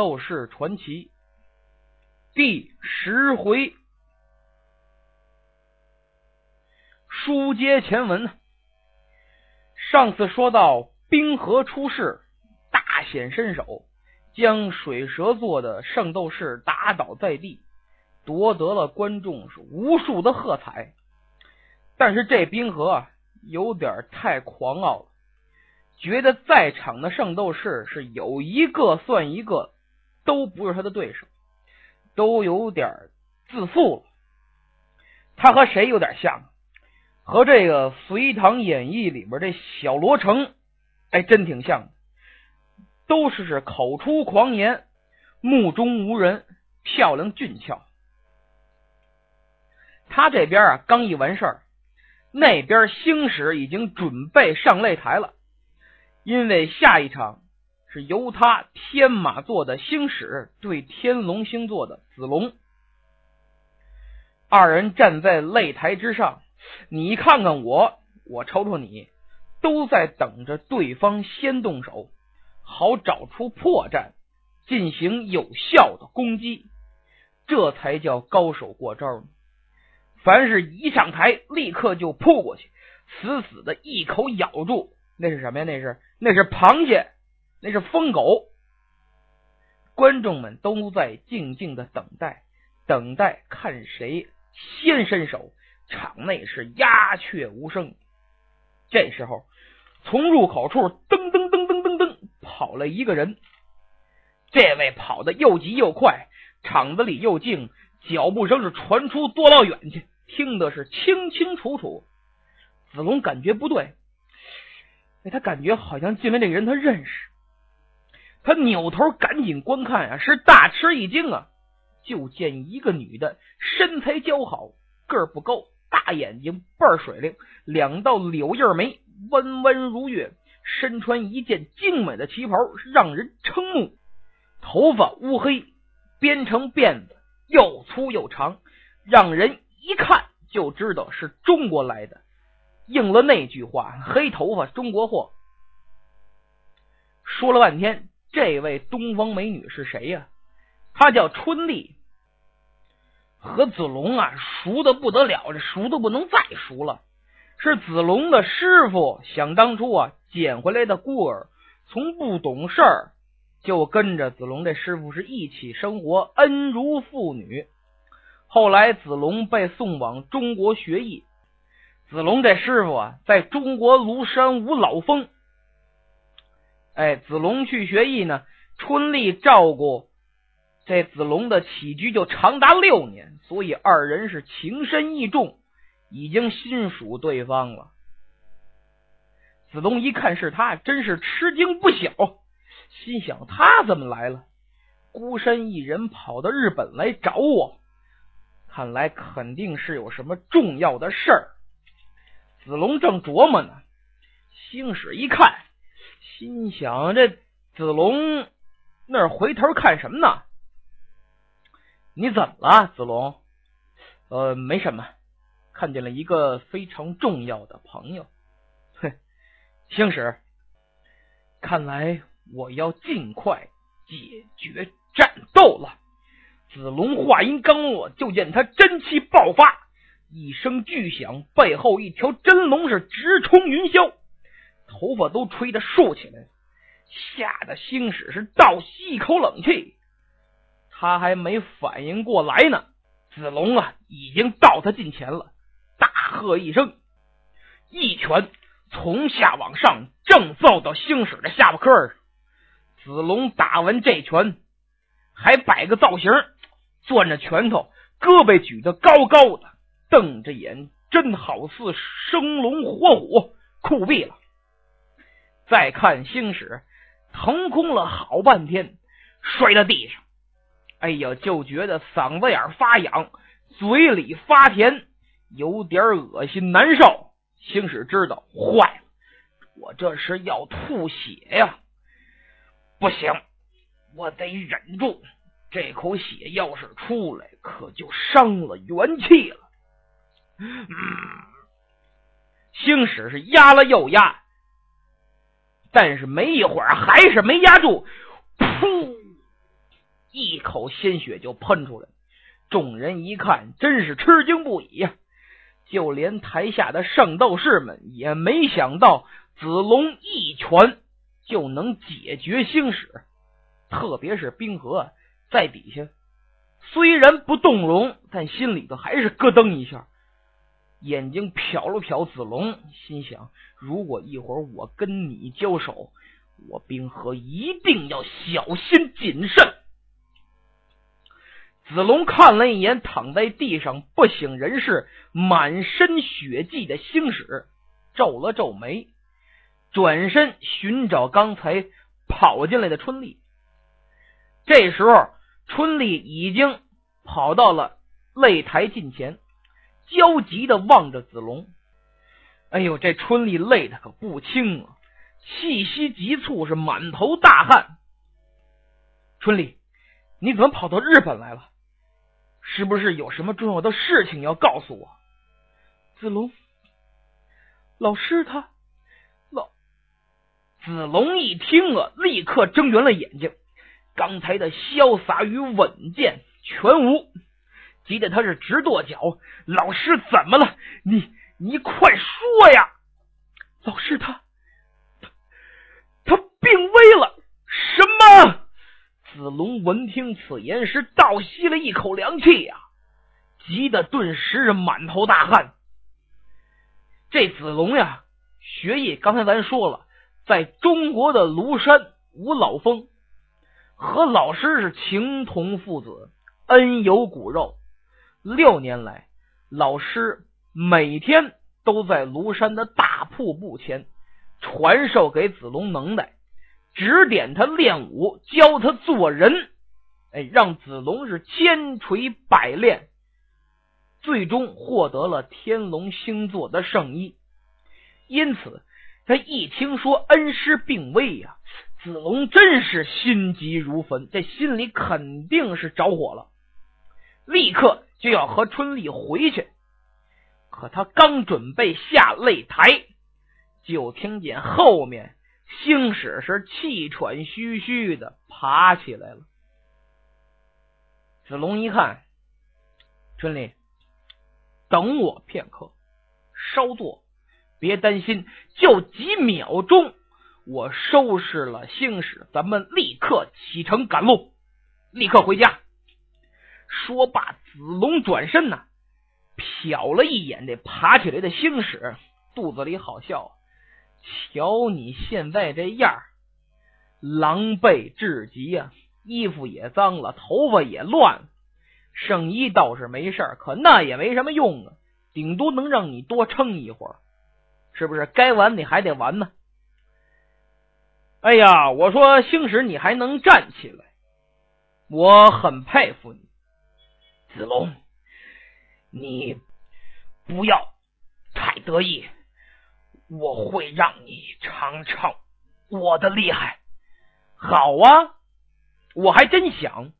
斗士传奇第十回，书接前文。上次说到冰河出世，大显身手，将水蛇座的圣斗士打倒在地，夺得了观众是无数的喝彩。但是这冰河，有点太狂傲了。觉得在场的圣斗士是有一个算一个，都不是他的对手，都有点自负了。他和谁有点像？和这个《隋唐演义》里边这小罗成，哎，真挺像。都是是口出狂言，目中无人，漂亮俊俏。他这边啊，刚一完事儿，那边星矢已经准备上擂台了。因为下一场是由他天马座的星矢对天龙星座的子龙，二人站在擂台之上，你看看我，我瞅瞅你，都在等着对方先动手，好找出破绽，进行有效的攻击，这才叫高手过招呢。凡是一上台，立刻就扑过去，死死的一口咬住。那是什么呀？那是那是螃蟹，那是疯狗。观众们都在静静的等待，等待看谁先伸手。场内是鸦雀无声。这时候，从入口处噔噔噔噔噔噔跑了一个人。这位跑的又急又快，场子里又静，脚步声是传出多老远去，听的是清清楚楚。子龙感觉不对。哎，他感觉好像进来这个人他认识，他扭头赶紧观看啊，是大吃一惊啊！就见一个女的，身材姣好，个儿不高，大眼睛，倍儿水灵，两道柳叶眉，弯弯如月，身穿一件精美的旗袍，让人瞠目。头发乌黑，编成辫子，又粗又长，让人一看就知道是中国来的。应了那句话：“黑头发中国货。”说了半天，这位东方美女是谁呀？她叫春丽，和子龙啊熟的不得了，这熟的不能再熟了。是子龙的师傅，想当初啊捡回来的孤儿，从不懂事儿就跟着子龙这师傅是一起生活，恩如父女。后来子龙被送往中国学艺。子龙这师傅啊，在中国庐山无老峰。哎，子龙去学艺呢，春丽照顾这子龙的起居就长达六年，所以二人是情深意重，已经心属对方了。子龙一看是他，真是吃惊不小，心想他怎么来了？孤身一人跑到日本来找我，看来肯定是有什么重要的事儿。子龙正琢磨呢，星矢一看，心想：这子龙那儿回头看什么呢？你怎么了，子龙？呃，没什么，看见了一个非常重要的朋友。哼，星矢，看来我要尽快解决战斗了。子龙话音刚落，就见他真气爆发。一声巨响，背后一条真龙是直冲云霄，头发都吹得竖起来，吓得星矢是倒吸一口冷气。他还没反应过来呢，子龙啊已经到他近前了，大喝一声，一拳从下往上正揍到星矢的下巴颏上。子龙打完这拳，还摆个造型，攥着拳头，胳膊举得高高的。瞪着眼，真好似生龙活虎，酷毙了！再看星矢，腾空了好半天，摔到地上。哎呀，就觉得嗓子眼发痒，嘴里发甜，有点恶心难受。星矢知道坏了，我这是要吐血呀！不行，我得忍住，这口血要是出来，可就伤了元气了。嗯，星矢是压了又压，但是没一会儿还是没压住，噗！一口鲜血就喷出来。众人一看，真是吃惊不已呀！就连台下的圣斗士们也没想到，子龙一拳就能解决星矢，特别是冰河在底下，虽然不动容，但心里头还是咯噔一下。眼睛瞟了瞟子龙，心想：如果一会儿我跟你交手，我冰河一定要小心谨慎。子龙看了一眼躺在地上不省人事、满身血迹的星矢，皱了皱眉，转身寻找刚才跑进来的春丽。这时候，春丽已经跑到了擂台近前。焦急的望着子龙，哎呦，这春丽累的可不轻啊，气息急促，是满头大汗。春丽，你怎么跑到日本来了？是不是有什么重要的事情要告诉我？子龙，老师他老子龙一听啊，立刻睁圆了眼睛，刚才的潇洒与稳健全无。急得他是直跺脚，老师怎么了？你你快说呀！老师他他他病危了。什么？子龙闻听此言，是倒吸了一口凉气呀，急得顿时是满头大汗。这子龙呀，学艺刚才咱说了，在中国的庐山无老峰，和老师是情同父子，恩有骨肉。六年来，老师每天都在庐山的大瀑布前传授给子龙能耐，指点他练武，教他做人，哎，让子龙是千锤百炼，最终获得了天龙星座的圣衣。因此，他一听说恩师病危呀，子龙真是心急如焚，这心里肯定是着火了，立刻。就要和春丽回去，可他刚准备下擂台，就听见后面星矢是气喘吁吁的爬起来了。子龙一看，春丽，等我片刻，稍坐，别担心，就几秒钟，我收拾了星矢，咱们立刻启程赶路，立刻回家。说罢，子龙转身呐，瞟了一眼这爬起来的星矢，肚子里好笑。瞧你现在这样，狼狈至极呀！衣服也脏了，头发也乱了。圣衣倒是没事可那也没什么用啊，顶多能让你多撑一会儿，是不是？该玩你还得玩呢。哎呀，我说星矢，你还能站起来，我很佩服你。子龙，你不要太得意，我会让你尝尝我的厉害。好啊，我还真想，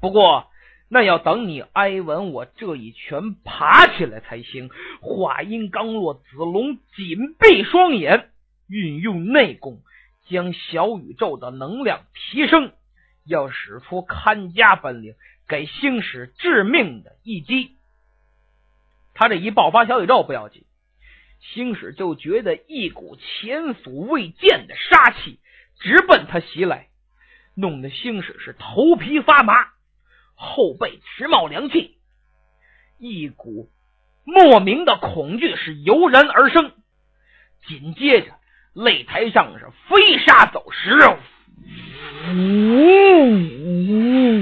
不过那要等你挨完我这一拳爬起来才行。话音刚落，子龙紧闭双眼，运用内功，将小宇宙的能量提升，要使出看家本领。给星矢致命的一击，他这一爆发小宇宙不要紧，星矢就觉得一股前所未见的杀气直奔他袭来，弄得星矢是头皮发麻，后背直冒凉气，一股莫名的恐惧是油然而生。紧接着，擂台上是飞沙走石，呜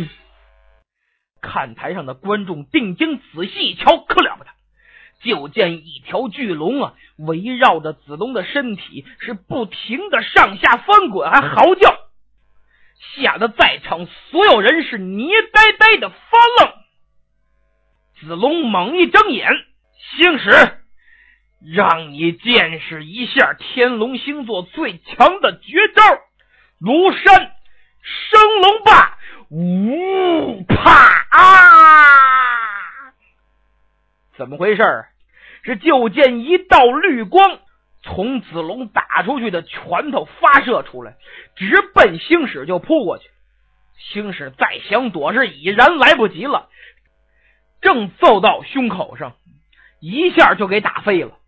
呜。看台上的观众定睛仔细一瞧，可了不得！就见一条巨龙啊，围绕着子龙的身体是不停的上下翻滚，还嚎叫，吓得在场所有人是捏呆呆的发愣。子龙猛一睁眼，星矢，让你见识一下天龙星座最强的绝招——庐山升龙霸！呜啪啊！怎么回事儿？是就见一道绿光从子龙打出去的拳头发射出来，直奔星矢就扑过去。星矢再想躲是已然来不及了，正揍到胸口上，一下就给打飞了。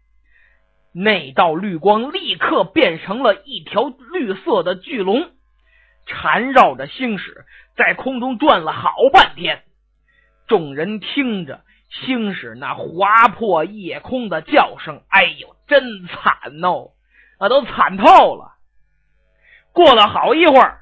那道绿光立刻变成了一条绿色的巨龙，缠绕着星矢在空中转了好半天。众人听着星矢那划破夜空的叫声，哎呦，真惨哦，那都惨透了。过了好一会儿，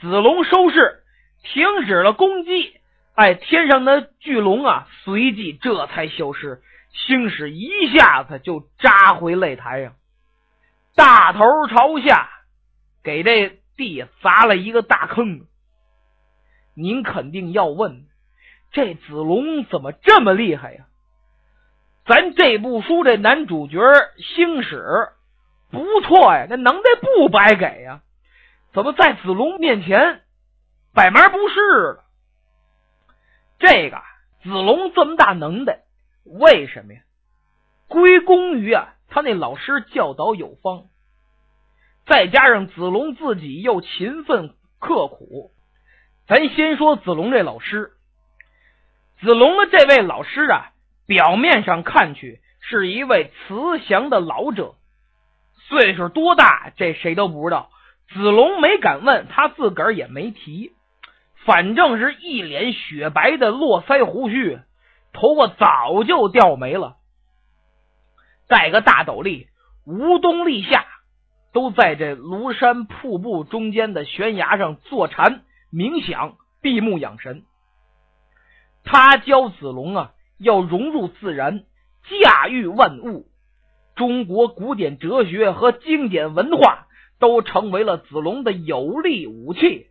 子龙收势，停止了攻击。哎，天上的巨龙啊，随即这才消失。星矢一下子就扎回擂台上，大头朝下，给这地砸了一个大坑。您肯定要问。这子龙怎么这么厉害呀？咱这部书这男主角星矢不错呀，那能耐不白给呀？怎么在子龙面前百门不是了？这个子龙这么大能耐，为什么呀？归功于啊，他那老师教导有方，再加上子龙自己又勤奋刻苦。咱先说子龙这老师。子龙的这位老师啊，表面上看去是一位慈祥的老者，岁数多大这谁都不知道。子龙没敢问，他自个儿也没提，反正是一脸雪白的络腮胡须，头发早就掉没了，戴个大斗笠，无冬立夏，都在这庐山瀑布中间的悬崖上坐禅冥想，闭目养神。他教子龙啊，要融入自然，驾驭万物。中国古典哲学和经典文化都成为了子龙的有力武器。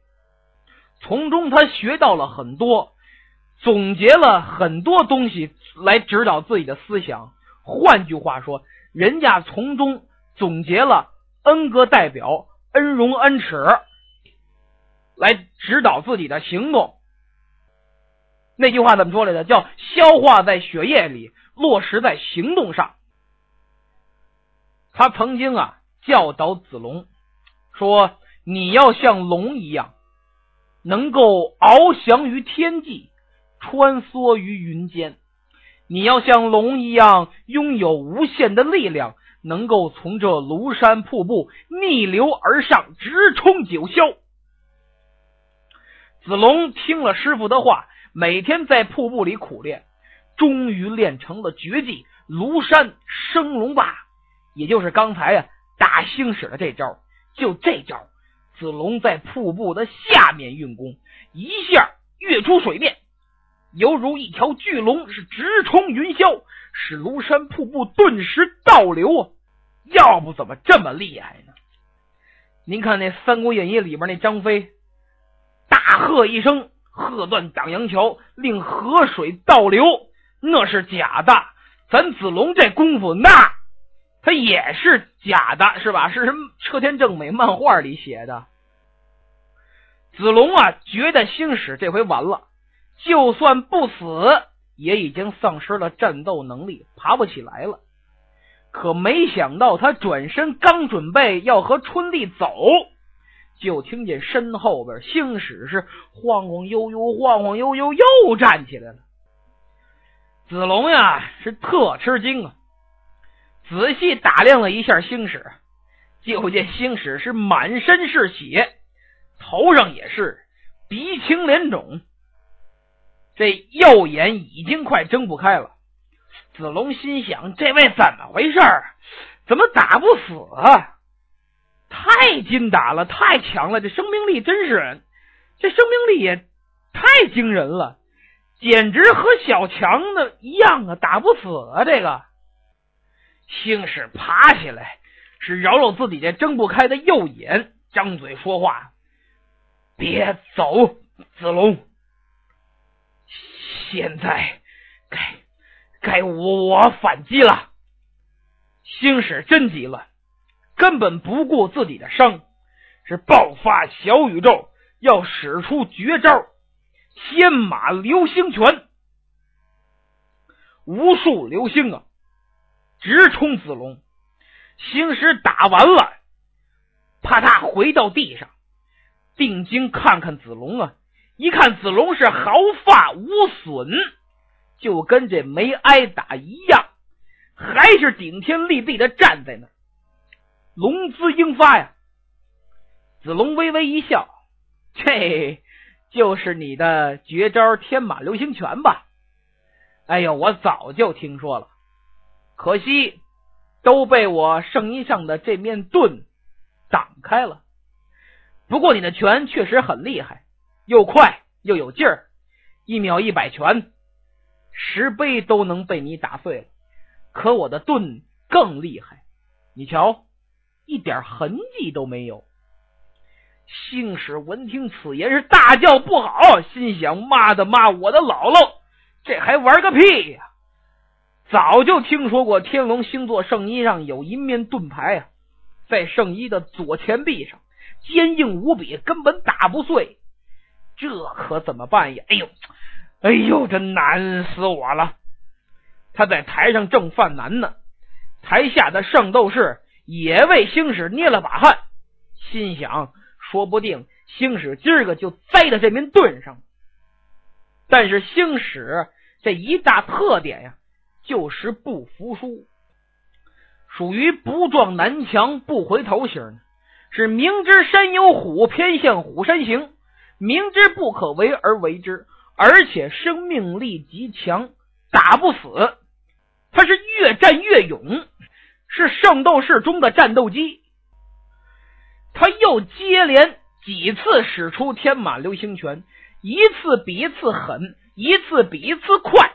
从中，他学到了很多，总结了很多东西来指导自己的思想。换句话说，人家从中总结了恩格代表，恩容恩耻，来指导自己的行动。那句话怎么说来着？叫消化在血液里，落实在行动上。他曾经啊教导子龙说：“你要像龙一样，能够翱翔于天际，穿梭于云间；你要像龙一样，拥有无限的力量，能够从这庐山瀑布逆流而上，直冲九霄。”子龙听了师傅的话。每天在瀑布里苦练，终于练成了绝技——庐山升龙霸，也就是刚才呀打星使的这招。就这招，子龙在瀑布的下面运功，一下跃出水面，犹如一条巨龙，是直冲云霄，使庐山瀑布顿时倒流啊！要不怎么这么厉害呢？您看那《三国演义》里边那张飞，大喝一声。喝断挡阳桥，令河水倒流，那是假的。咱子龙这功夫，那他也是假的，是吧？是车田正美漫画里写的。子龙啊，觉得星矢这回完了，就算不死，也已经丧失了战斗能力，爬不起来了。可没想到，他转身刚准备要和春丽走。就听见身后边星矢是晃晃悠悠、晃晃悠悠又站起来了。子龙呀是特吃惊啊，仔细打量了一下星矢，就见星矢是满身是血，头上也是鼻青脸肿，这右眼已经快睁不开了。子龙心想：这位怎么回事？怎么打不死啊？太劲打了，太强了！这生命力真是，这生命力也太惊人了，简直和小强的一样啊！打不死啊！这个星矢爬起来，是揉揉自己这睁不开的右眼，张嘴说话：“别走，子龙，现在该该我反击了。”星矢真急了。根本不顾自己的伤，是爆发小宇宙，要使出绝招——天马流星拳。无数流星啊，直冲子龙。星矢打完了，啪嗒回到地上，定睛看看子龙啊，一看子龙是毫发无损，就跟这没挨打一样，还是顶天立地的站在那儿，龙姿英发呀。子龙微微一笑，这就是你的绝招天马流星拳吧？哎呦，我早就听说了，可惜都被我圣衣上的这面盾挡开了。不过你的拳确实很厉害，又快又有劲儿，一秒一百拳，石碑都能被你打碎了。可我的盾更厉害，你瞧，一点痕迹都没有。星矢闻听此言是大叫不好，心想：妈的妈，我的姥姥，这还玩个屁呀！早就听说过天龙星座圣衣上有一面盾牌啊，在圣衣的左前臂上。坚硬无比，根本打不碎，这可怎么办呀？哎呦，哎呦，这难死我了！他在台上正犯难呢，台下的圣斗士也为星矢捏了把汗，心想：说不定星矢今儿个就栽在这面盾上。但是星矢这一大特点呀，就是不服输，属于不撞南墙不回头型。是明知山有虎，偏向虎山行；明知不可为而为之，而且生命力极强，打不死。他是越战越勇，是圣斗士中的战斗机。他又接连几次使出天马流星拳，一次比一次狠，一次比一次快，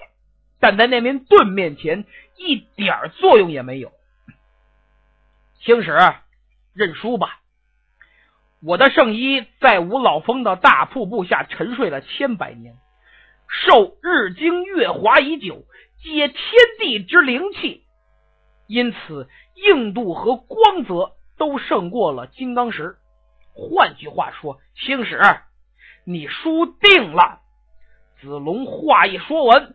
但在那面盾面前一点作用也没有。星矢，认输吧。我的圣衣在五老峰的大瀑布下沉睡了千百年，受日精月华已久，接天地之灵气，因此硬度和光泽都胜过了金刚石。换句话说，星矢，你输定了。子龙话一说完，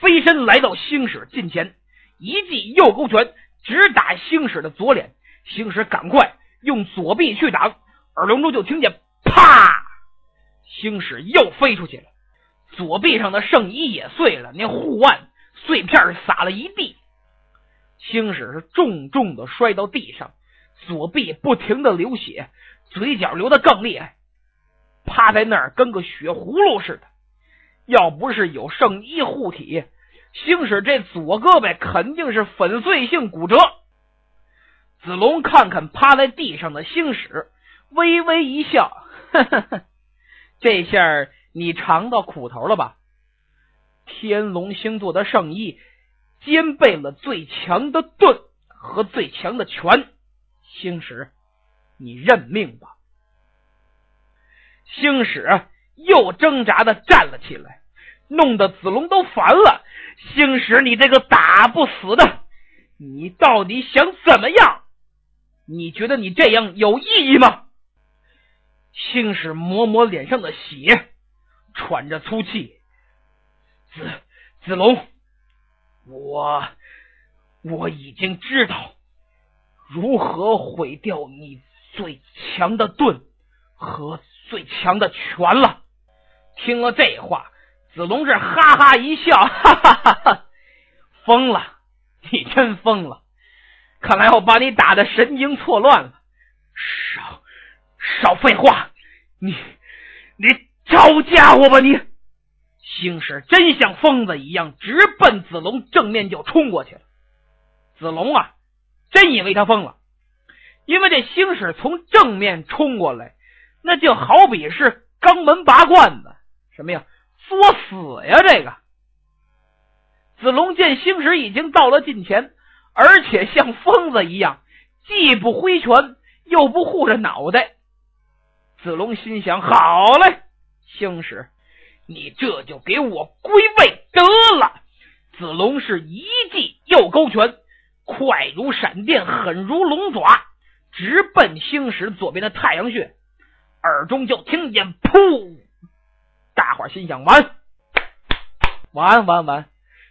飞身来到星矢近前，一记右勾拳直打星矢的左脸。星矢赶快用左臂去挡。耳聋中就听见“啪”，星矢又飞出去了，左臂上的圣衣也碎了，那护腕碎片撒了一地。星矢是重重的摔到地上，左臂不停的流血，嘴角流的更厉害，趴在那儿跟个血葫芦似的。要不是有圣衣护体，星矢这左胳膊肯定是粉碎性骨折。子龙看看趴在地上的星矢。微微一笑，呵呵呵，这下你尝到苦头了吧？天龙星座的圣衣兼备了最强的盾和最强的拳，星矢，你认命吧！星矢又挣扎的站了起来，弄得子龙都烦了。星矢，你这个打不死的，你到底想怎么样？你觉得你这样有意义吗？星矢抹抹脸上的血，喘着粗气：“子子龙，我我已经知道如何毁掉你最强的盾和最强的拳了。”听了这话，子龙是哈哈一笑：“哈哈哈哈！疯了，你真疯了！看来我把你打的神经错乱了。”少。少废话！你你招家伙吧你！星矢真像疯子一样，直奔子龙正面就冲过去了。子龙啊，真以为他疯了，因为这星矢从正面冲过来，那就好比是肛门拔罐子，什么呀，作死呀！这个子龙见星矢已经到了近前，而且像疯子一样，既不挥拳，又不护着脑袋。子龙心想：“好嘞，星矢，你这就给我归位得了。”子龙是一记右勾拳，快如闪电，狠如龙爪，直奔星矢左边的太阳穴。耳中就听见“噗”，大伙心想：完，完完完，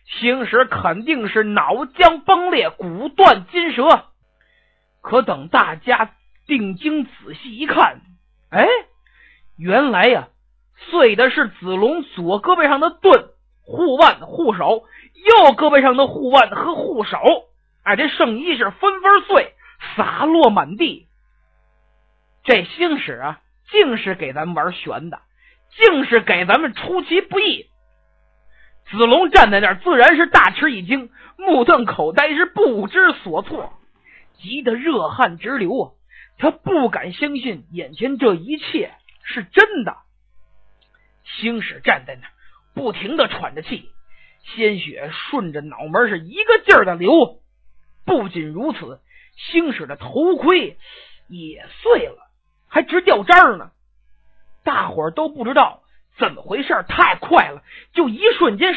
星矢肯定是脑浆崩裂，骨断筋折。可等大家定睛仔细一看，哎，原来呀，碎的是子龙左胳膊上的盾、护腕、护手，右胳膊上的护腕和护手。哎，这圣衣是纷纷碎，洒落满地。这星矢啊，竟是给咱们玩悬的，竟是给咱们出其不意。子龙站在那儿，自然是大吃一惊，目瞪口呆，是不知所措，急得热汗直流啊！他不敢相信眼前这一切是真的。星矢站在那儿，不停的喘着气，鲜血顺着脑门是一个劲儿的流。不仅如此，星矢的头盔也碎了，还直掉渣儿呢。大伙儿都不知道。怎么回事？太快了，就一瞬间，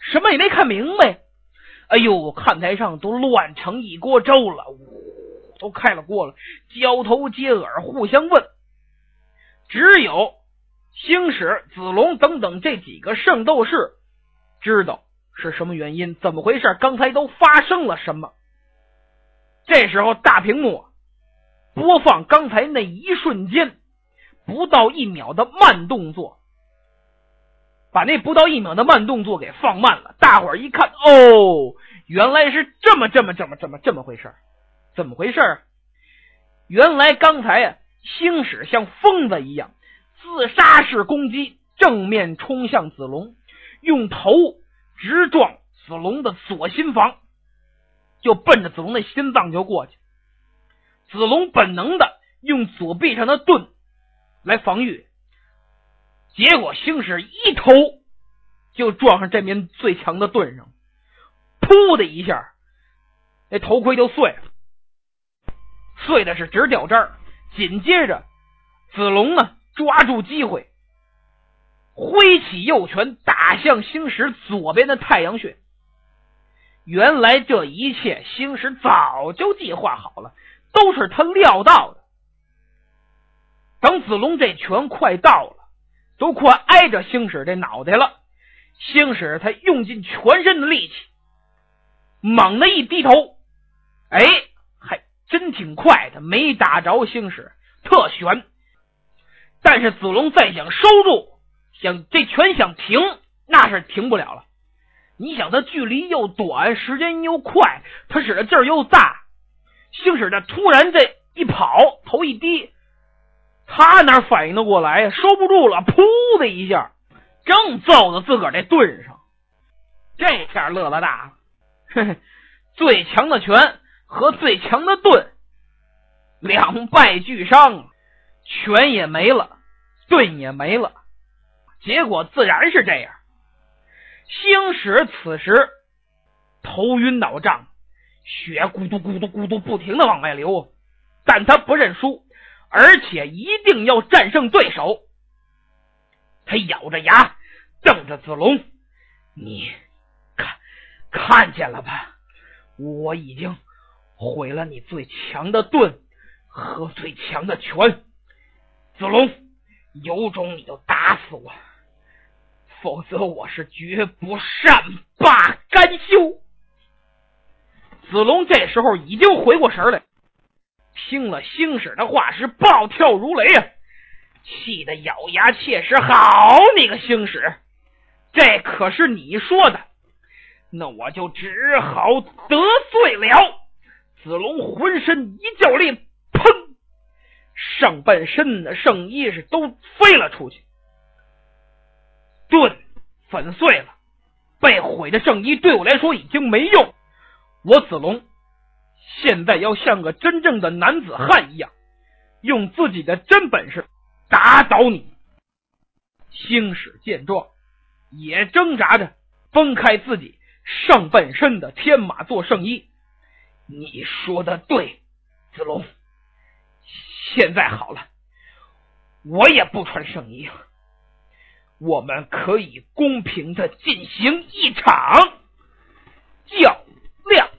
什么也没看明白。哎呦，看台上都乱成一锅粥了，都开了锅了，交头接耳，互相问。只有星矢、子龙等等这几个圣斗士知道是什么原因，怎么回事？刚才都发生了什么？这时候，大屏幕播放刚才那一瞬间不到一秒的慢动作。把那不到一秒的慢动作给放慢了，大伙儿一看，哦，原来是这么这么这么这么这么回事怎么回事原来刚才啊，星矢像疯子一样自杀式攻击，正面冲向子龙，用头直撞子龙的左心房，就奔着子龙的心脏就过去。子龙本能的用左臂上的盾来防御。结果星矢一头就撞上这面最强的盾上，噗的一下，那头盔就碎了，碎的是直掉渣紧接着，子龙呢抓住机会，挥起右拳打向星矢左边的太阳穴。原来这一切星矢早就计划好了，都是他料到的。等子龙这拳快到了。都快挨着星矢这脑袋了，星矢他用尽全身的力气，猛地一低头，哎，真挺快的，没打着星矢，特悬。但是子龙再想收住，想这拳想停，那是停不了了。你想他距离又短，时间又快，他使的劲儿又大，星矢这突然这一跑，头一低。他哪反应得过来呀？收不住了，噗的一下，正揍到自个儿这盾上，这下乐了大了。嘿嘿，最强的拳和最强的盾，两败俱伤，拳也没了，盾也没了，结果自然是这样。星矢此时头晕脑胀，血咕嘟咕嘟咕嘟不停的往外流，但他不认输。而且一定要战胜对手。他咬着牙，瞪着子龙：“你看看见了吧？我已经毁了你最强的盾和最强的拳。子龙，有种你就打死我，否则我是绝不善罢甘休。”子龙这时候已经回过神来。听了星矢的话，是暴跳如雷啊！气得咬牙切齿：“好你个星矢，这可是你说的，那我就只好得罪了。”子龙浑身一较力，砰！上半身的圣衣是都飞了出去，盾粉碎了，被毁的圣衣对我来说已经没用，我子龙。现在要像个真正的男子汉一样，用自己的真本事打倒你。星矢见状，也挣扎着崩开自己上半身的天马座圣衣。你说的对，子龙。现在好了，我也不穿圣衣了，我们可以公平的进行一场较量。